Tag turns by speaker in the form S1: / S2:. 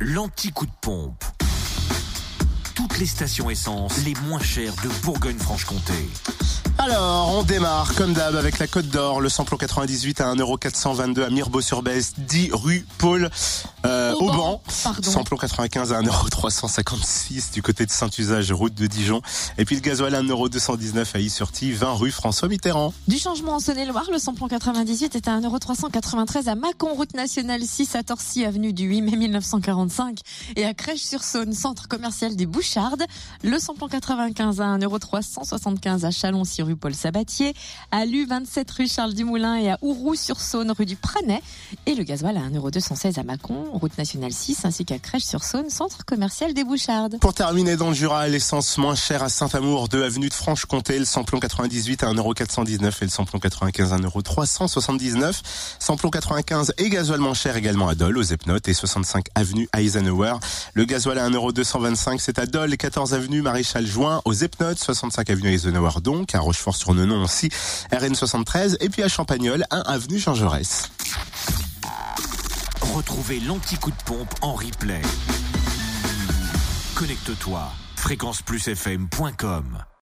S1: l'anti-coup de pompe. Toutes les stations essence les moins chères de Bourgogne-Franche-Comté.
S2: Alors, on démarre comme d'hab avec la Côte d'Or, le samplon 98 à 1,422€ à Mirbeau-sur-Bèze, 10 rue Paul euh,
S3: Auban,
S2: Auban.
S3: pardon.
S2: Samplon 95 à 1,356€ du côté de Saint-Usage, route de Dijon. Et puis le gasoil à 1,219€ à Is-sur-Tille, 20 rue François Mitterrand.
S3: Du changement en Saône-et-Loire, le samplon 98 est à 1,393€ à Mâcon, route nationale 6 à Torcy, avenue du 8 mai 1945 et à Crèche-sur-Saône, centre commercial des Bouchardes. Le samplon 95 à 1,375€ à Chalon-sur rue Paul Sabatier, à Lu 27 rue Charles Dumoulin et à Ouroux-sur-Saône rue du Pranet. Et le gasoil à 1,216€ à Mâcon, route nationale 6 ainsi qu'à Crèche-sur-Saône, centre commercial des Bouchardes.
S2: Pour terminer dans le Jura, l'essence moins chère à Saint-Amour, 2 avenue de Franche-Comté, le samplon 98 à 1,419€ et le samplon 95 à 1,379€. Samplon 95 et gasoil moins cher également à Dole, aux Epnotes et 65 avenue Eisenhower. Le gasoil à 1,225€, c'est à Dole, 14 avenue Maréchal Juin, aux Epnotes, 65 avenue Eisenhower donc, à Rochefort-sur-Nenon aussi, RN 73 et puis à Champagnol, 1 avenue Jean Jaurès.
S1: Retrouvez l'anti-coup de pompe en replay. Connecte-toi. fréquenceplusfm.com